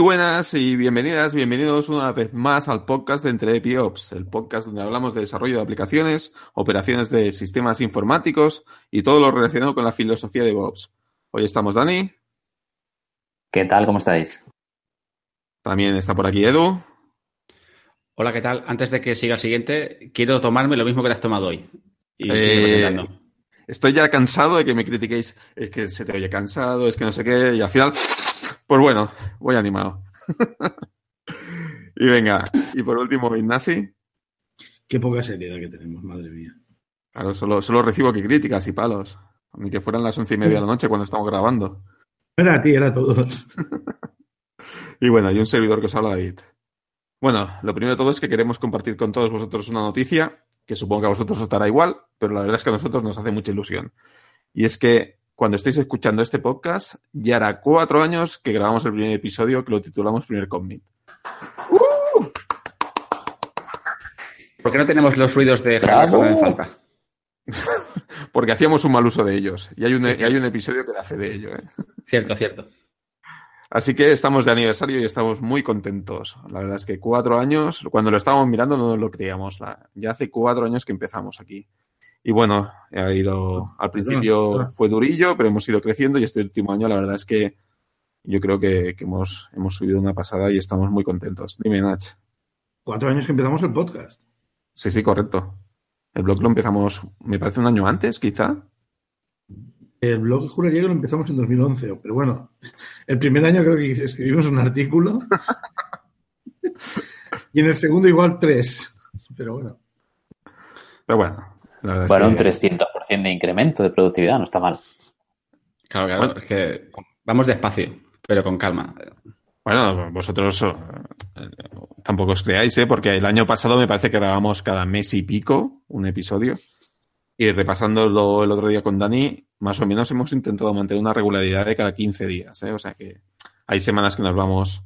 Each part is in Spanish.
Muy buenas y bienvenidas, bienvenidos una vez más al podcast de Entre Ops, el podcast donde hablamos de desarrollo de aplicaciones, operaciones de sistemas informáticos y todo lo relacionado con la filosofía de DevOps. Hoy estamos Dani. ¿Qué tal? ¿Cómo estáis? También está por aquí Edu. Hola, ¿qué tal? Antes de que siga el siguiente, quiero tomarme lo mismo que te has tomado hoy. Y eh, Estoy ya cansado de que me critiquéis. Es que se te oye cansado, es que no sé qué, y al final pues bueno, voy animado. y venga, y por último, Ignasi. Qué poca seriedad que tenemos, madre mía. Claro, solo, solo recibo aquí críticas y palos. Ni que fueran las once y media de la noche cuando estamos grabando. Era a ti, era a todos. y bueno, y un servidor que os habla David. Bueno, lo primero de todo es que queremos compartir con todos vosotros una noticia que supongo que a vosotros os estará igual, pero la verdad es que a nosotros nos hace mucha ilusión. Y es que cuando estéis escuchando este podcast, ya hará cuatro años que grabamos el primer episodio que lo titulamos Primer Commit. ¡Uh! ¿Por qué no tenemos los ruidos de cuando me falta? Porque hacíamos un mal uso de ellos. Y hay un, hay un episodio que hace de ello. ¿eh? Cierto, cierto. Así que estamos de aniversario y estamos muy contentos. La verdad es que cuatro años, cuando lo estábamos mirando no nos lo creíamos. Ya hace cuatro años que empezamos aquí. Y bueno, ha ido, al principio fue durillo, pero hemos ido creciendo y este último año la verdad es que yo creo que, hemos, hemos subido una pasada y estamos muy contentos. Dime, Nach. Cuatro años que empezamos el podcast. Sí, sí, correcto. El blog lo empezamos, me parece un año antes, quizá. El blog juraría que lo empezamos en 2011, pero bueno, el primer año creo que escribimos un artículo y en el segundo igual tres, pero bueno. Pero bueno, bueno, un 300% de incremento de productividad, no está mal. Claro, claro, es que vamos despacio, pero con calma. Bueno, vosotros eh, tampoco os creáis, ¿eh? porque el año pasado me parece que grabamos cada mes y pico un episodio. Y repasándolo el otro día con Dani, más o menos hemos intentado mantener una regularidad de cada 15 días. ¿eh? O sea que hay semanas que nos vamos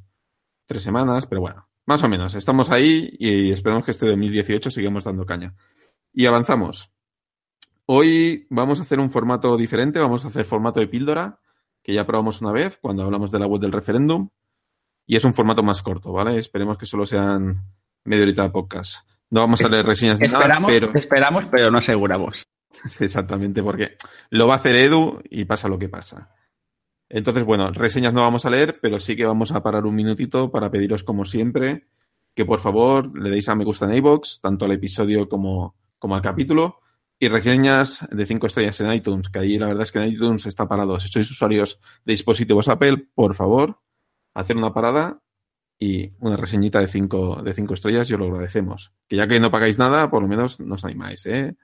tres semanas, pero bueno, más o menos. Estamos ahí y esperamos que este 2018 sigamos dando caña. Y avanzamos. Hoy vamos a hacer un formato diferente, vamos a hacer formato de píldora, que ya probamos una vez cuando hablamos de la web del referéndum. Y es un formato más corto, ¿vale? Esperemos que solo sean media horita de podcast. No vamos a leer reseñas de nada, pero... Esperamos, pero no aseguramos. Exactamente, porque lo va a hacer Edu y pasa lo que pasa. Entonces, bueno, reseñas no vamos a leer, pero sí que vamos a parar un minutito para pediros, como siempre, que por favor le deis a me gusta en iVoox, tanto al episodio como como al capítulo, y reseñas de 5 estrellas en iTunes, que ahí la verdad es que en iTunes está parado. Si sois usuarios de dispositivos Apple, por favor, hacer una parada y una reseñita de 5 de cinco estrellas, yo lo agradecemos. Que ya que no pagáis nada, por lo menos nos animáis, ¿eh?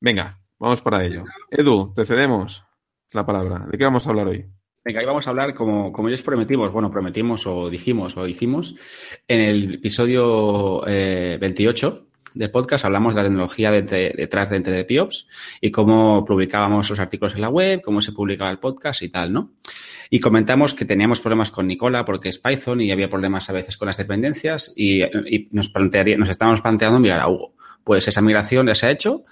Venga, vamos para ello. Edu, te cedemos la palabra. ¿De qué vamos a hablar hoy? Venga, hoy vamos a hablar, como, como ellos prometimos, bueno, prometimos o dijimos o hicimos en el episodio 28, eh, del podcast hablamos de la tecnología detrás de Entre Piops y cómo publicábamos los artículos en la web, cómo se publicaba el podcast y tal, ¿no? Y comentamos que teníamos problemas con Nicola porque es Python y había problemas a veces con las dependencias y, nos, plantearía, nos estábamos planteando enviar a Hugo. Pues esa migración ya se ha hecho.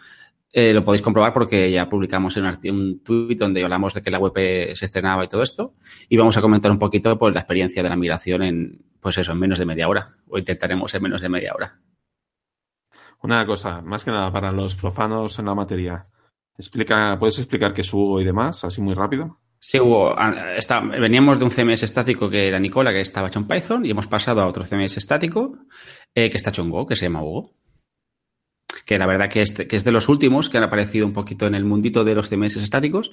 Eh, lo podéis comprobar porque ya publicamos un, un tweet donde hablamos de que la web se estrenaba y todo esto. Y vamos a comentar un poquito pues, la experiencia de la migración en, pues eso, en menos de media hora. O intentaremos en menos de media hora. Una cosa, más que nada para los profanos en la materia. Explica, ¿Puedes explicar qué es Hugo y demás, así muy rápido? Sí, Hugo. Ah, veníamos de un CMS estático que era Nicola, que estaba hecho en Python, y hemos pasado a otro CMS estático eh, que está hecho en Go, que se llama Hugo. Que la verdad que es, que es de los últimos que han aparecido un poquito en el mundito de los CMS estáticos,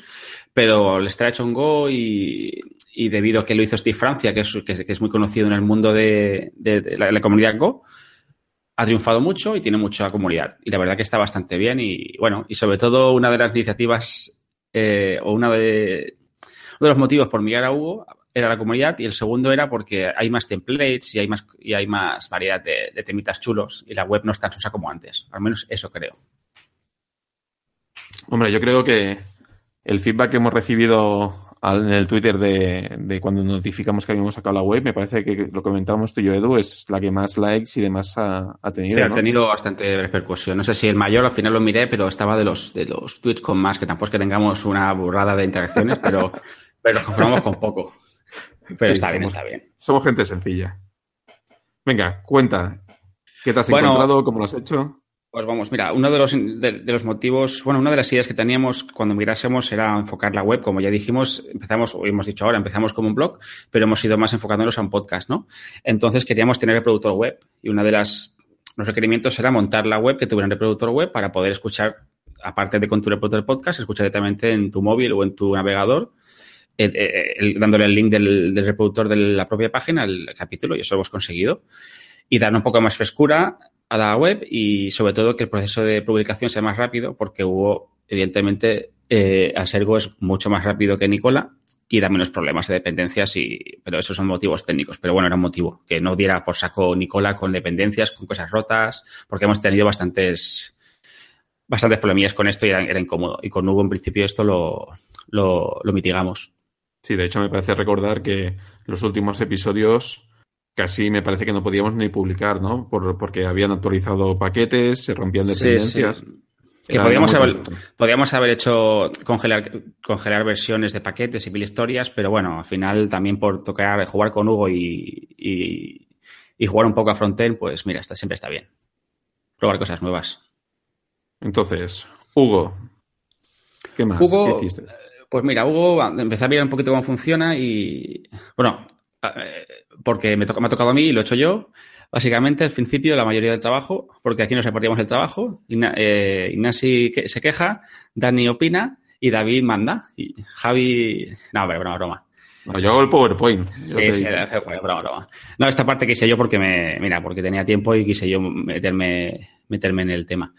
pero le está hecho en Go y, debido a que lo hizo Steve Francia, que es, muy conocido en el mundo de, la comunidad Go, ha triunfado mucho y tiene mucha comunidad. Y la verdad que está bastante bien y bueno, y sobre todo una de las iniciativas eh, o una de, uno de los motivos por mirar a Hugo era la comunidad y el segundo era porque hay más templates y hay más, y hay más variedad de, temitas chulos y la web no es tan sosa como antes. Al menos eso creo. Hombre, yo creo que el feedback que hemos recibido en el Twitter de, cuando notificamos que habíamos sacado la web, me parece que lo comentábamos tú y yo, Edu, es la que más likes y demás ha, tenido. Sí, ha tenido bastante repercusión. No sé si el mayor, al final lo miré, pero estaba de los, de los tweets con más, que tampoco es que tengamos una burrada de interacciones, pero, pero nos conformamos con poco. Pero Sí, está bien, está bien. Somos gente sencilla. Venga, cuenta. ¿Qué te has Bueno. encontrado? ¿Cómo lo has hecho? Pues vamos, mira, uno de los, de, los motivos, bueno, una de las ideas que teníamos cuando migrásemos era enfocar la web, como ya dijimos, empezamos, o hemos dicho ahora, empezamos como un blog, pero hemos ido más enfocándonos a un podcast, ¿no? Entonces queríamos tener reproductor web y una de las, los requerimientos era montar la web que tuviera un reproductor web para poder escuchar, aparte de con tu reproductor podcast, escuchar directamente en tu móvil o en tu navegador, eh, eh, el- dándole el link del, del reproductor de la propia página al capítulo y eso lo hemos conseguido. Y dar un poco más frescura a la web y sobre todo que el proceso de publicación sea más rápido porque Hugo, evidentemente, eh, al ser Go es mucho más rápido que Nicola y da menos problemas de dependencias, y, pero esos son motivos técnicos. Pero bueno, era un motivo, que no diera por saco Nicola con dependencias, con cosas rotas, porque hemos tenido bastantes bastantes problemillas con esto y era, incómodo. Y con Hugo, en principio, esto lo, lo mitigamos. Sí, de hecho me parece recordar que los últimos episodios casi me parece que no podíamos ni publicar, ¿no? Por, porque habían actualizado paquetes, se rompían dependencias. Sí, sí. Que podíamos haber, podíamos haber hecho congelar, congelar versiones de paquetes y mil historias, pero bueno, al final también por tocar, jugar con Hugo y, y, y jugar un poco a frontend, pues mira, está, siempre está bien. Probar cosas nuevas. Entonces, Hugo, ¿qué más? Hugo- ¿Qué hiciste? Pues mira, Hugo, empecé a mirar un poquito cómo funciona y, bueno, eh, porque me, toca, me ha tocado a mí y lo he hecho yo. Básicamente, al principio, la mayoría del trabajo, porque aquí nos repartíamos el trabajo. Igna- eh, Ignasi que- se queja, Dani opina y David manda. Y Javi... No, hombre, broma, broma. No, yo hago el PowerPoint. Sí, sí, broma, broma, broma. No, esta parte quise yo porque me, mira, porque tenía tiempo y quise yo meterme, meterme en el tema.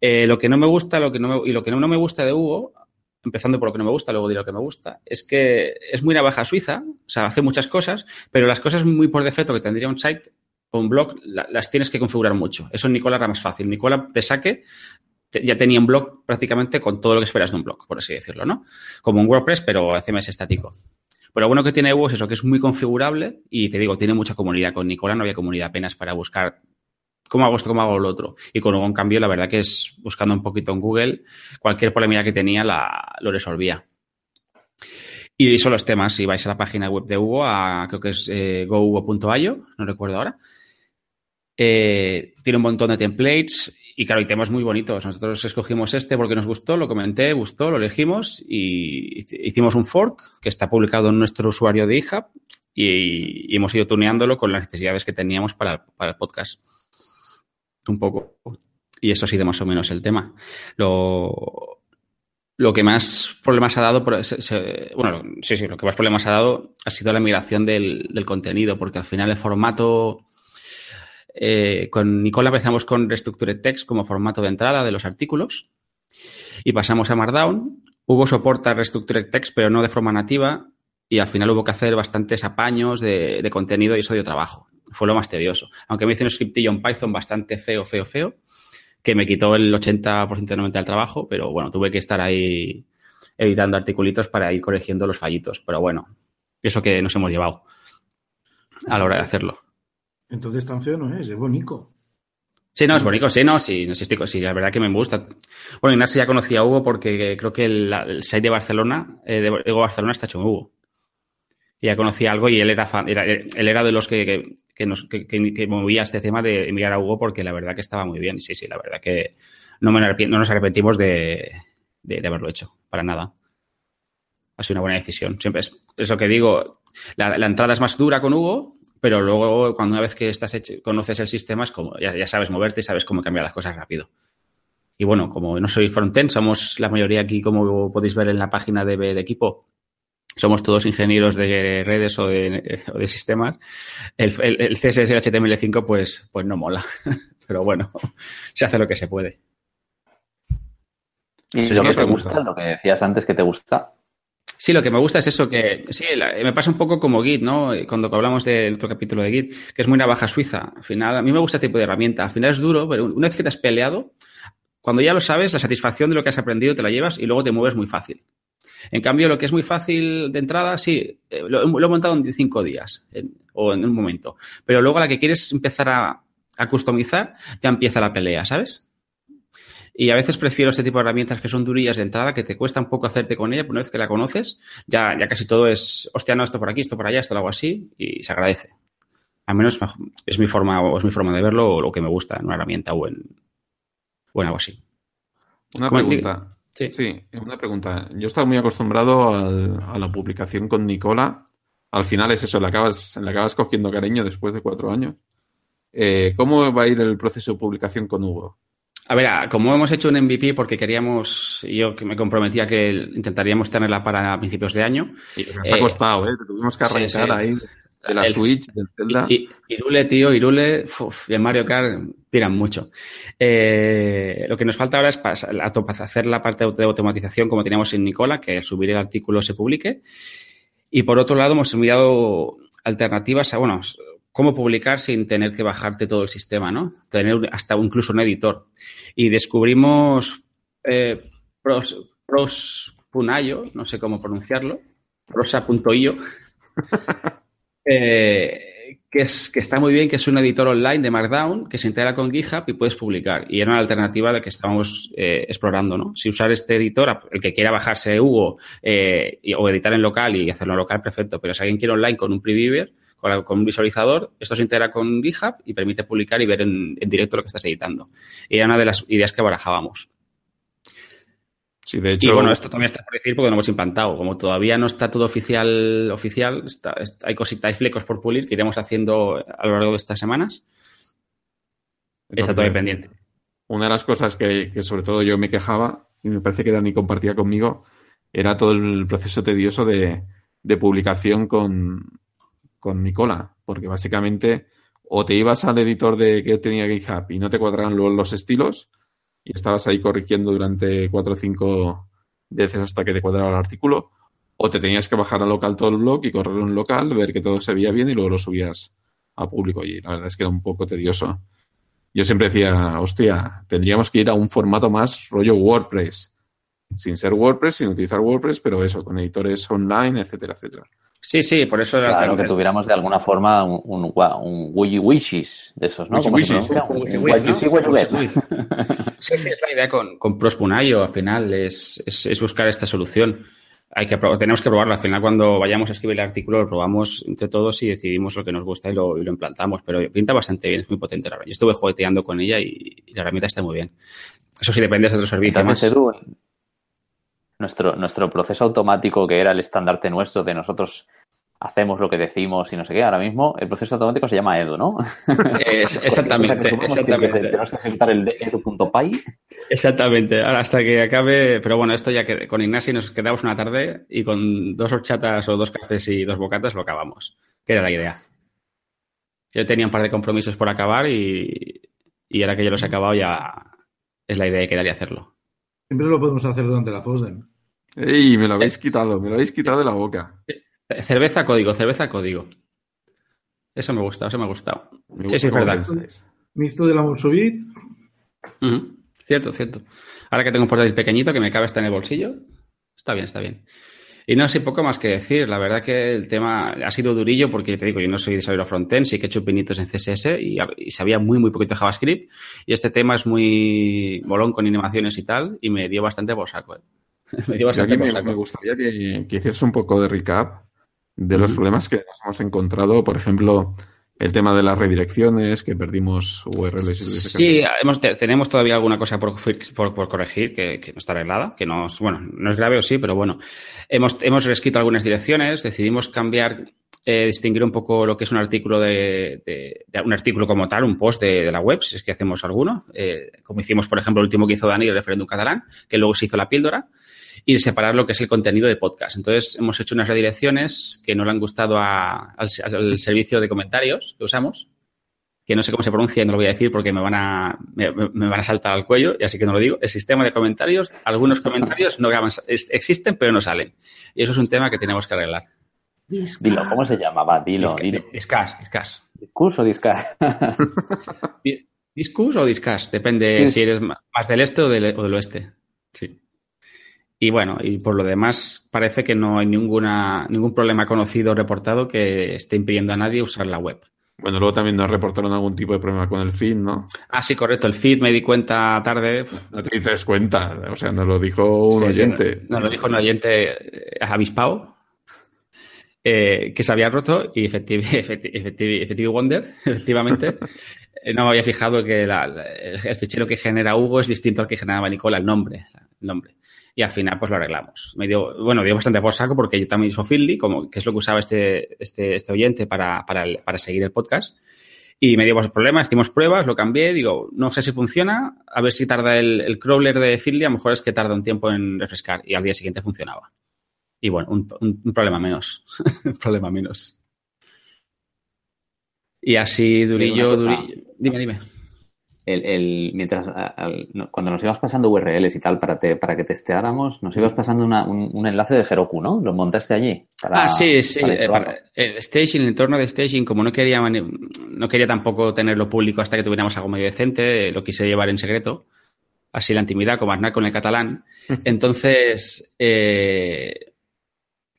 Eh, lo que no me gusta, lo que no me- y lo que no, no me gusta de Hugo, empezando por lo que no me gusta, luego diré lo que me gusta, es que es muy navaja suiza, o sea, hace muchas cosas, pero las cosas muy por defecto que tendría un site o un blog, la- las tienes que configurar mucho. Eso en Nicola era más fácil. Nicola de saque te- ya tenía un blog prácticamente con todo lo que esperas de un blog, por así decirlo, ¿no? Como un WordPress, pero CMS estático. Pero lo bueno que tiene Hugo es eso, que es muy configurable y te digo, tiene mucha comunidad. Con Nicola no había comunidad apenas para buscar cómo hago esto, cómo hago lo otro. Y con en cambio, la verdad que es buscando un poquito en Google, cualquier polémica que tenía la, lo resolvía. Y son los temas. Si vais a la página web de Hugo, a, creo que es eh, no recuerdo ahora. Eh, tiene un montón de templates y claro, y temas muy bonitos. Nosotros escogimos este porque nos gustó, lo comenté, gustó, lo elegimos y hicimos un fork que está publicado en nuestro usuario de eHub y, y hemos ido tuneándolo con las necesidades que teníamos para el podcast. Un poco. Y eso ha sido más o menos el tema. Lo, lo que más problemas ha dado, bueno, sí, sí, lo que más problemas ha dado ha sido la migración del, del contenido, porque al final el formato, eh, con Nicola empezamos con Restructured Text como formato de entrada de los artículos y pasamos a Markdown. Hugo soporta Restructured Text, pero no de forma nativa y al final hubo que hacer bastantes apaños de, de contenido y eso dio trabajo. Fue lo más tedioso. Aunque me hice un scriptillo en Python bastante feo, feo, feo, que me quitó el 80% de 90% del trabajo, pero bueno, tuve que estar ahí editando articulitos para ir corrigiendo los fallitos. Pero bueno, eso que nos hemos llevado a la hora de hacerlo. Entonces tan feo no es, es bonito. Sí, no, es bonito, sí, no, sí, no, sí, estoy- sí, la verdad que me gusta. Bueno, Ignacio ya conocía a Hugo porque creo que el, el site de Barcelona, eh, de Hugo Barcelona está hecho en Hugo. Ya conocía algo y él era fan, él era de los que, que, nos, movía este tema de enviar a Hugo porque la verdad que estaba muy bien. Sí, sí, la verdad que no, me nos arrepentimos de, de, haberlo hecho, para nada. Ha sido una buena decisión. Siempre es, es lo que digo, la, la entrada es más dura con Hugo, pero luego cuando una vez que estás conoces el sistema es como, ya, ya sabes moverte y sabes cómo cambiar las cosas rápido. Y bueno, como no soy frontend, somos la mayoría aquí, como podéis ver en la página de, de equipo, somos todos ingenieros de redes o de, o de sistemas. El, el, el CSS y el HTML5 pues, pues no mola. Pero bueno, se hace lo que se puede. ¿Y lo que te gusta, lo que decías antes que te gusta? Sí, lo que me gusta es eso, que sí, la- me pasa un poco como Git, ¿no? Cuando hablamos del otro capítulo de Git, que es muy navaja suiza. Al final, a mí me gusta este tipo de herramienta. Al final es duro, pero una vez que te has peleado, cuando ya lo sabes, la satisfacción de lo que has aprendido te la llevas y luego te mueves muy fácil. En cambio, lo que es muy fácil de entrada, sí, eh, lo, lo he montado en cinco días en- o en un momento. Pero luego a la que quieres empezar a, a customizar, ya empieza la pelea, ¿sabes? Y a veces prefiero este tipo de herramientas que son durillas de entrada, que te cuesta un poco hacerte con ella, pero una vez que la conoces, ya, ya casi todo es, hostia, no, esto por aquí, esto por allá, esto lo hago así, y se agradece. Al menos es mi forma, o es mi forma de verlo, o lo que me gusta en una herramienta o en, o en algo así. Una pregunta. Sí. Sí, una pregunta. Yo estaba muy acostumbrado al- a la publicación con Nicola. Al final es eso, le acabas, le acabas cogiendo cariño después de cuatro años. Eh, ¿Cómo va a ir el proceso de publicación con Hugo? A ver, como hemos hecho un MVP porque queríamos, yo que me comprometía que intentaríamos tenerla para principios de año, Y nos Eh, ha costado, ¿eh? Tuvimos que sí, arrancar sí. ahí de la El- Switch, del Zelda. Y, y- Irule, tío, Irule uf, y el Mario Kart tiran mucho. Eh, lo que nos falta ahora es pas- la auto- hacer la parte de automatización como teníamos en Nicola, que al subir el artículo se publique. Y por otro lado, hemos enviado alternativas a, bueno, cómo publicar sin tener que bajarte todo el sistema, ¿no? Tener hasta incluso un editor. Y descubrimos eh, pros, Prospunayo, no sé cómo pronunciarlo, prosa.io, eh, que, es, que está muy bien, que es un editor online de Markdown que se integra con GitHub y puedes publicar. Y era una alternativa de que estábamos eh, explorando, ¿no? Si usar este editor, el que quiera bajarse Hugo eh, o editar en local y hacerlo en local, perfecto. Pero si alguien quiere online con un previewer, con un visualizador, esto se integra con GitHub y permite publicar y ver en, en directo lo que estás editando. Y era una de las ideas que barajábamos. Sí, de Y hecho, bueno, esto también está por decir porque no hemos implantado. Como todavía no está todo oficial, oficial, está- está- hay cositas, hay flecos por pulir que iremos haciendo a lo largo de estas semanas. Está todavía pendiente. Una de las cosas que, que sobre todo yo me quejaba, y me parece que Dani compartía conmigo, era todo el proceso tedioso de, de publicación con, con Nicola. Porque básicamente o te ibas al editor de que tenía GitHub y no te cuadraban los estilos y estabas ahí corrigiendo durante cuatro o cinco veces hasta que te cuadraba el artículo, o te tenías que bajar a local todo el blog y correr un local, ver que todo se veía bien y luego lo subías a público. Y la verdad es que era un poco tedioso. Yo siempre decía, hostia, tendríamos que ir a un formato más rollo WordPress. Sin ser WordPress, sin utilizar WordPress, pero eso, con editores online, etcétera, etcétera. Sí, sí, por eso era Claro, que tuviéramos de alguna forma un, un, un Wishes de esos, ¿no? Wiki ¿Cómo se Wishes, un. Sí, sí, es la idea con, con Prospunayo, al final, es, es, es buscar esta solución. Hay que tenemos que probarlo. Al final, cuando vayamos a escribir el artículo, lo probamos entre todos y decidimos lo que nos gusta y lo, y lo implantamos. Pero pinta bastante bien, es muy potente la verdad. Yo estuve jugueteando con ella y, y la herramienta está muy bien. Eso sí depende de otro servicio Entonces, más. Edu, nuestro, nuestro proceso automático, que era el estandarte nuestro de nosotros hacemos lo que decimos y no sé qué, ahora mismo el proceso automático se llama Edu, ¿no? Es- exactamente, que exactamente. Tenemos que ejecutar el de edu.py. Exactamente. Ahora hasta que acabe, pero bueno, esto ya que con Ignasi nos quedamos una tarde y con dos horchatas o dos cafés y dos bocatas lo acabamos, que era la idea. Yo tenía un par de compromisos por acabar y, y ahora que yo los he acabado ya es la idea de quedar y hacerlo. Siempre lo podemos hacer durante la FOSDEM. ¡Ey! Me lo habéis quitado, me lo habéis quitado de la boca. Cerveza código, cerveza código. Eso me gusta, eso me ha gustado. Me Sí, gusta sí, es cómo verdad. pensáis. Mixto de la Monsovit. Ujú. Cierto, cierto. Ahora que tengo un portátil pequeñito que me cabe hasta en el bolsillo, está bien, está bien. Y no sé poco más que decir. La verdad que el tema ha sido durillo porque te digo, yo no soy desarrollador frontend, sí que he hecho pinitos en CSS y, y sabía muy, muy poquito de JavaScript. Y este tema es muy bolón con animaciones y tal, y me dio bastante por saco. ¿eh? me dio Yo bastante aquí me, gustaría que, que hicieras un poco de recap de los problemas que nos hemos encontrado. Por ejemplo, el tema de las redirecciones, que perdimos URLs. y Sí, hemos- te- tenemos todavía alguna cosa por, por- por corregir que, que no está arreglada, que no es, bueno, no es grave o sí, pero bueno. Hemos, hemos reescrito algunas direcciones, decidimos cambiar, eh, distinguir un poco lo que es un artículo de, de- de- un artículo como tal, un post de, de la web, si es que hacemos alguno, eh, como hicimos, por ejemplo, el último que hizo Dani, el referéndum catalán, que luego se hizo la píldora, y separar lo que es el contenido de podcast. Entonces, hemos hecho unas redirecciones que no le han gustado a- al, al servicio de comentarios que usamos, que no sé cómo se pronuncia y no lo voy a decir porque me van a, me, me van a saltar al cuello, y así que no lo digo. El sistema de comentarios, algunos comentarios no graban- es- existen, pero no salen. Y eso es un tema que tenemos que arreglar. Dilo, ¿cómo se llama? Va, dilo, dilo. Discas, discas. ¿Discurso o disca? Di- ¿Discus o discas? Depende Dis- si eres más del este o del, o del oeste. Sí. Y bueno, y por lo demás, parece que no hay ninguna, ningún problema conocido o reportado que esté impidiendo a nadie usar la web. Bueno, luego también nos reportaron algún tipo de problema con el feed, ¿no? Ah, sí, correcto. El feed me di cuenta tarde. No te dices cuenta, o sea, nos lo dijo un Sí, sí, oyente. Nos lo dijo un oyente eh, avispado eh, que se había roto y efectivi, efecti- efecti- efectivi wonder, efectivamente, no me había fijado que la- el fichero que genera Hugo es distinto al que generaba Nicola, el nombre. El nombre. Y al final, pues lo arreglamos. Me dio, bueno, dio bastante por saco porque yo también uso Feedly, como, que es lo que usaba este, este, este oyente para, para, el- para seguir el podcast. Y me dio problemas, hicimos pruebas, lo cambié, digo, no sé si funciona, a ver si tarda el, el crawler de Feedly, a lo mejor es que tarda un tiempo en refrescar y al día siguiente funcionaba. Y bueno, un, un- un problema menos. un problema menos. Y así, Durillo. Durillo. Dime, dime. El, el- mientras, al- cuando nos ibas pasando URLs y tal para, te- para que testeáramos, nos ibas pasando una- un, un enlace de Heroku, ¿no? ¿Lo montaste allí? Para- ah, sí, sí. para eh, para- el staging, el entorno de staging, como no quería, no quería tampoco tenerlo público hasta que tuviéramos algo medio decente, eh, lo quise llevar en secreto. Así la intimidad, como Aznar con el catalán. Entonces, eh,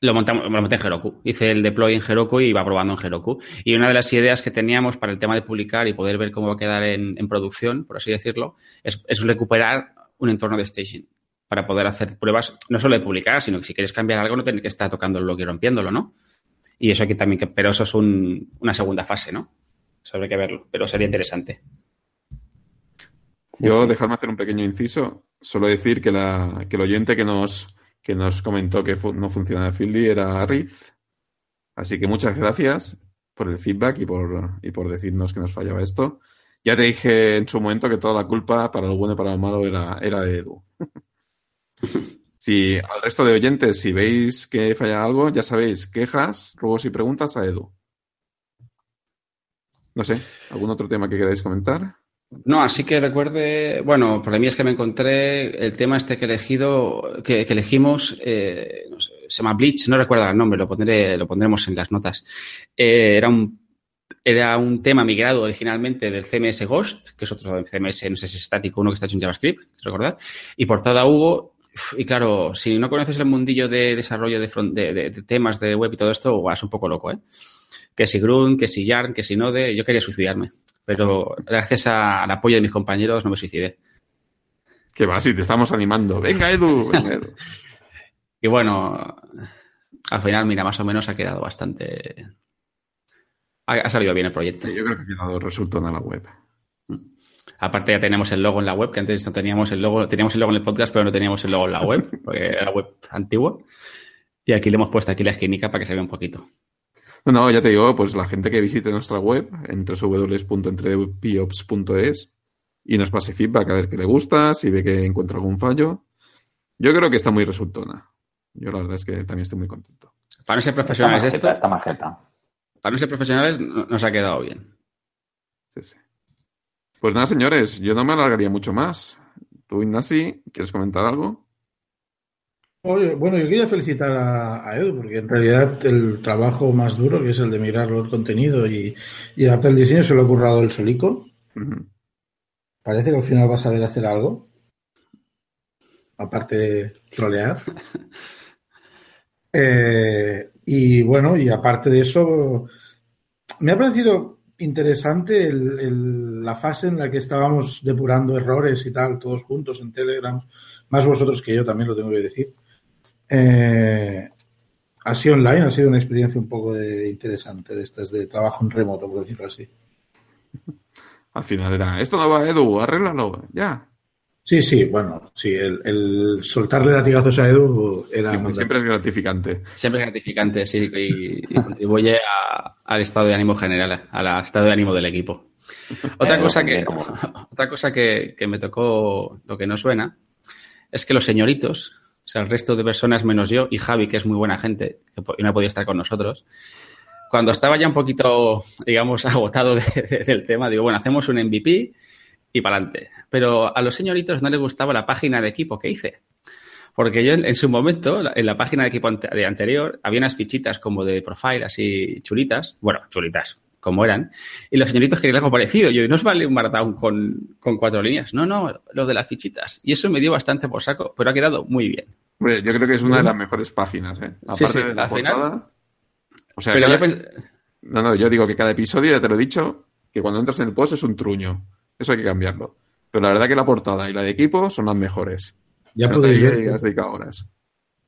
lo, montamos, lo monté en Heroku. Hice el deploy en Heroku y iba probando en Heroku. Y una de las ideas que teníamos para el tema de publicar y poder ver cómo va a quedar en, en producción, por así decirlo, es, es recuperar un entorno de staging para poder hacer pruebas, no solo de publicar, sino que si quieres cambiar algo, no tener que estar tocando el blog y rompiéndolo, ¿no? Y eso aquí también, que, pero eso es un- una segunda fase, ¿no? Eso habría que verlo, pero sería interesante. Sí, Yo, sí. dejarme hacer un pequeño inciso, solo decir que, la, que el oyente que nos, que nos comentó que no funcionaba el era Riz. Así que muchas gracias por el feedback y por, y por decirnos que nos fallaba esto. Ya te dije en su momento que toda la culpa, para lo bueno y para lo malo, era, era de Edu. Si al resto de oyentes, si veis que falla algo, ya sabéis, quejas, ruegos y preguntas a Edu. No sé, ¿algún otro tema que queráis comentar? No, así que recuerde, bueno, para mí es que me encontré el tema este que elegido, que, elegimos, eh, se llama Bleach, no recuerdo el nombre, lo pondré, lo pondremos en las notas. Eh, era un era un tema migrado originalmente del CMS Ghost, que es otro CMS, no sé si es estático, uno que está hecho en JavaScript, recordar, y portado a Hugo. Y claro, si no conoces el mundillo de desarrollo de, front- de- de temas de web y todo esto, vas un poco loco, ¿eh? Que si Grunt, que si Yarn, que si Node, yo quería suicidarme. Pero gracias a- al apoyo de mis compañeros no me suicidé. Que va, si te estamos animando. Venga, Edu. Venga, Edu. Y bueno, al final, mira, más o menos ha quedado bastante... Ha, ha salido bien el proyecto. Sí, yo creo que ha quedado resultado en la web. Aparte ya tenemos el logo en la web, que antes no teníamos el logo, teníamos el logo en el podcast, pero no teníamos el logo en la web, porque era la web antigua. Y aquí le hemos puesto aquí la esquinica para que se vea un poquito. No, ya te digo, pues la gente que visite nuestra web en www.entredepiops.es y nos pase feedback a ver qué le gusta, si ve que encuentra algún fallo. Yo creo que está muy resultona. Yo la verdad es que también estoy muy contento. Para no ser Esta profesionales de majeta, esto, esta majeta. para no ser profesionales no- nos ha quedado bien. Sí, sí. Pues nada, señores, yo no me alargaría mucho más. Tú, Ignasi, ¿quieres comentar algo? Oye, bueno, yo quería felicitar a, a Edu, porque en realidad el trabajo más duro, que es el de mirar el contenido y, y adaptar el diseño, se lo ha currado el solico. Parece que al final va a saber hacer algo. Aparte de trolear. Eh, y bueno, y aparte de eso, me ha parecido interesante el- el- la fase en la que estábamos depurando errores y tal, todos juntos en Telegram, más vosotros que yo también lo tengo que decir. Eh, así online ha sido una experiencia un poco de, interesante de estas de trabajo en remoto, por decirlo así. Al final era, esto no va, Edu, arréglalo, ya. Sí, sí, bueno, sí, el, el soltarle latigazos a Edu era Siempre, mandar. siempre es gratificante. Siempre es gratificante, sí, y, y contribuye a- al estado de ánimo general, al estado de ánimo del equipo. Otra cosa que, otra cosa que, que me tocó, lo que no suena, es que los señoritos, o sea, el resto de personas menos yo y Javi, que es muy buena gente, que no ha podido estar con nosotros, cuando estaba ya un poquito, digamos, agotado de- de- del tema, digo, bueno, hacemos un MVP y para adelante. Pero a los señoritos no les gustaba la página de equipo que hice. Porque yo en, su momento, en la página de equipo de anterior, había unas fichitas como de profile, así chulitas. Bueno, chulitas, como eran. Y los señoritos querían algo parecido. Yo, ¿no os vale un markdown con, con cuatro líneas? No, no, lo de las fichitas. Y eso me dio bastante por saco, pero ha quedado muy bien. Hombre, yo creo que es una de las mejores páginas, ¿eh? Aparte sí, de la final- portada. O sea, pero cada, yo pens- No, no, yo digo que cada episodio, ya te lo he dicho, que cuando entras en el post es un truño. Eso hay que cambiarlo. Pero la verdad que la portada y la de equipo son las mejores. Ya podéis, ver, que has dedicado horas.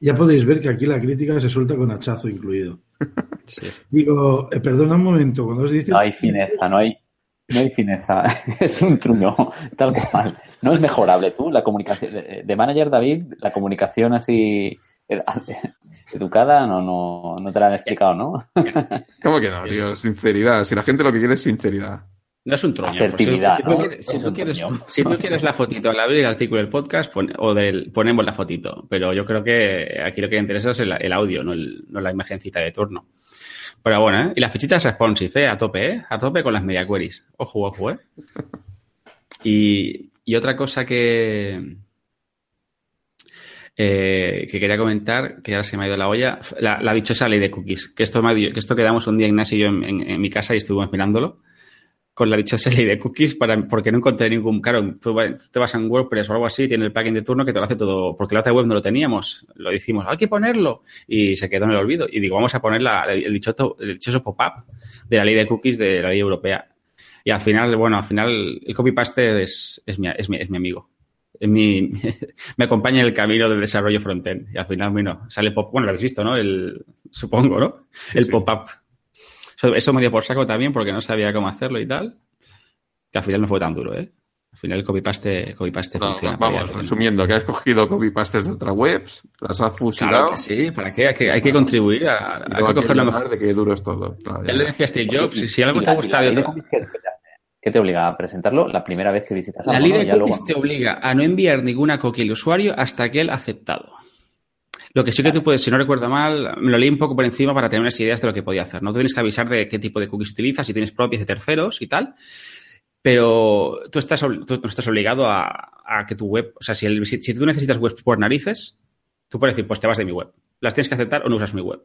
Ya podéis ver que aquí la crítica se suelta con hachazo incluido. Sí. Digo, eh, perdona un momento, cuando os dice... No hay fineza, no hay, no hay fineza. es un truño, tal cual. No es mejorable. Tú, la comunicación, de de manager David, la comunicación así eh, educada, no, no, no te la han explicado, ¿no? ¿Cómo que no, tío? Sinceridad. Si la gente lo que quiere es sinceridad. No es un troño. Asertividad, si, tú quieres, la fotito al abrir el artículo del podcast, pon- o del, ponemos la fotito. Pero yo creo que aquí lo que interesa es el, el audio, no, el- no la imagencita de turno. Pero bueno, ¿eh? Y las fichitas responsive, ¿eh? A tope, ¿eh? A tope con las media queries. Ojo, ojo, ¿eh? Y, y otra cosa que, eh, que quería comentar, que ahora se me ha ido la olla, la, la dichosa ley de cookies. Que esto, me ha que esto quedamos un día Ignacio y yo en, en- en mi casa y estuvimos mirándolo con la dichosa ley de cookies para, porque no encontré ningún. Claro, tú te vas en WordPress o algo así, tiene el plugin de turno que te lo hace todo. Porque la otra web no lo teníamos. Lo decimos, hay que ponerlo. Y se quedó en el olvido. Y digo, vamos a poner la- el, dichoso, el dichoso pop-up de la ley de cookies de la ley europea. Y al final, bueno, al final el copy-paste es, es, mi, es, mi, es mi amigo. Es mi, me acompaña en el camino del desarrollo frontend. Y al final, bueno, sale pop, bueno, lo habéis visto, ¿no? El, supongo, ¿no? Sí, el sí. pop-up. Eso, eso me dio por saco también porque no sabía cómo hacerlo y tal. Que al final no fue tan duro, ¿eh? Al final el copy-paste, copy-paste No, funciona. vamos, resumiendo, que has cogido copy-pastes de otras webs, las has fusilado Claro que sí, ¿para qué? Hay que, hay que contribuir a, que coger lo hablar mejor. de qué duro es todo. Claro, ya, Él le decía a Steve Jobs, si, si algo te la- gusta la de ¿qué, te obliga a presentarlo la primera vez que visitas La algo, ley de cookies te obliga a no enviar ninguna cookie al usuario hasta que él ha aceptado. Lo que sí que tú puedes, si no recuerdo mal, me lo leí un poco por encima para tener unas ideas de lo que podía hacer. No tienes que avisar de qué tipo de cookies utilizas, si tienes propias de terceros y tal. Pero tú estás, tú no estás obligado a, a que tu web, o sea, si, el- si, si tú necesitas web por narices, tú puedes decir, pues te vas de mi web. Las tienes que aceptar o no usas mi web.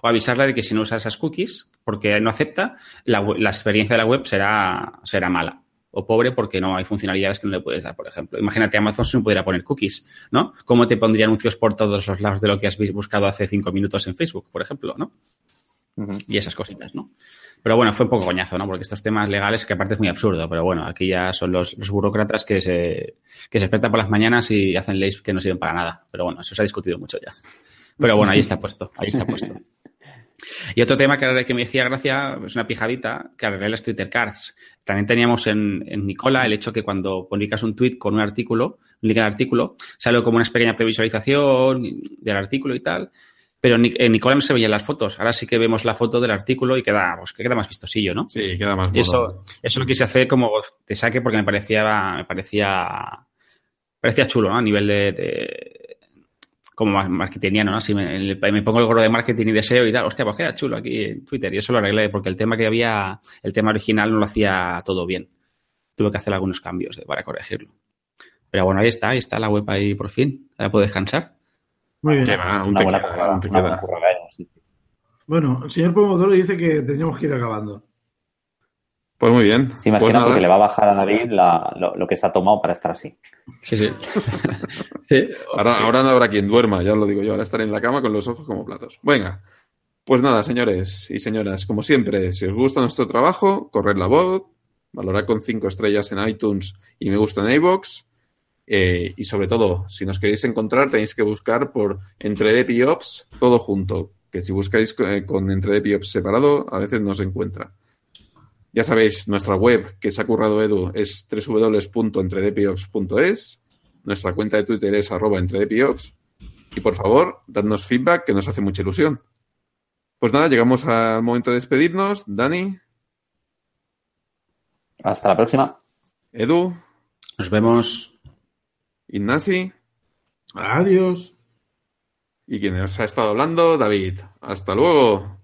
O avisarle de que si no usas esas cookies, porque no acepta, la, la experiencia de la web será, será mala o pobre porque no hay funcionalidades que no le puedes dar, por ejemplo. Imagínate, Amazon si no pudiera poner cookies, ¿no? ¿Cómo te pondría anuncios por todos los lados de lo que has buscado hace cinco minutos en Facebook, por ejemplo, ¿no? Y esas cositas, ¿no? Pero bueno, fue un poco coñazo, ¿no? Porque estos temas legales, que aparte es muy absurdo, pero bueno, aquí ya son los, los burócratas que se, que se por las mañanas y hacen leyes que no sirven para nada. Pero bueno, eso se ha discutido mucho ya. Pero bueno, ahí está puesto, ahí está puesto. Y otro tema que, que me decía gracia, es una pijadita, que arreglé las Twitter Cards. También teníamos en, en Nicola el hecho que cuando publicas un tweet con un artículo, un link al artículo, sale como una pequeña previsualización del artículo y tal. Pero en Nic- en Nicola no se veían las fotos. Ahora sí que vemos la foto del artículo y queda, pues, que queda más vistosillo, ¿no? Sí, queda más Y eso, eso lo quise hacer como de saque porque me parecía, me parecía, parecía chulo, ¿no? A nivel de, de- como marketingiano, ¿no? Si me, me pongo el gorro de marketing y deseo y tal, hostia, pues queda chulo aquí en Twitter. Y eso lo arreglé porque el tema que había, el tema original no lo hacía todo bien. Tuve que hacer algunos cambios eh, para corregirlo. Pero bueno, ahí está, ahí está la web ahí por fin. Ahora puedo descansar. Muy bien. Va, aún Una buena currada, ¿eh? sí. Bueno, el señor Pomodoro dice que teníamos que ir acabando. Pues muy bien. Sí, más Pues que nada nada. porque le va a bajar a David la- lo, lo que se ha tomado para estar así. Sí, sí. sí. Ahora, ahora no habrá quien duerma, ya os lo digo yo. Ahora estaré en la cama con los ojos como platos. Venga. Pues nada, señores y señoras, como siempre, si os gusta nuestro trabajo, corred la voz, valorad con cinco estrellas en iTunes y me gusta en iVoox. Eh, y sobre todo, si nos queréis encontrar, tenéis que buscar por Entredep y Ops todo junto. Que si buscáis eh, con Entredep y Ops separado, a veces no se encuentra. Ya sabéis, nuestra web que se ha currado Edu es www.entredepiops.es. Nuestra cuenta de Twitter es arroba entredepiops. Y por favor, dadnos feedback que nos hace mucha ilusión. Pues nada, llegamos al momento de despedirnos. Dani, Hasta la próxima. Edu, Nos vemos. Ignasi Adiós. y quien os ha estado hablando, David. Hasta luego.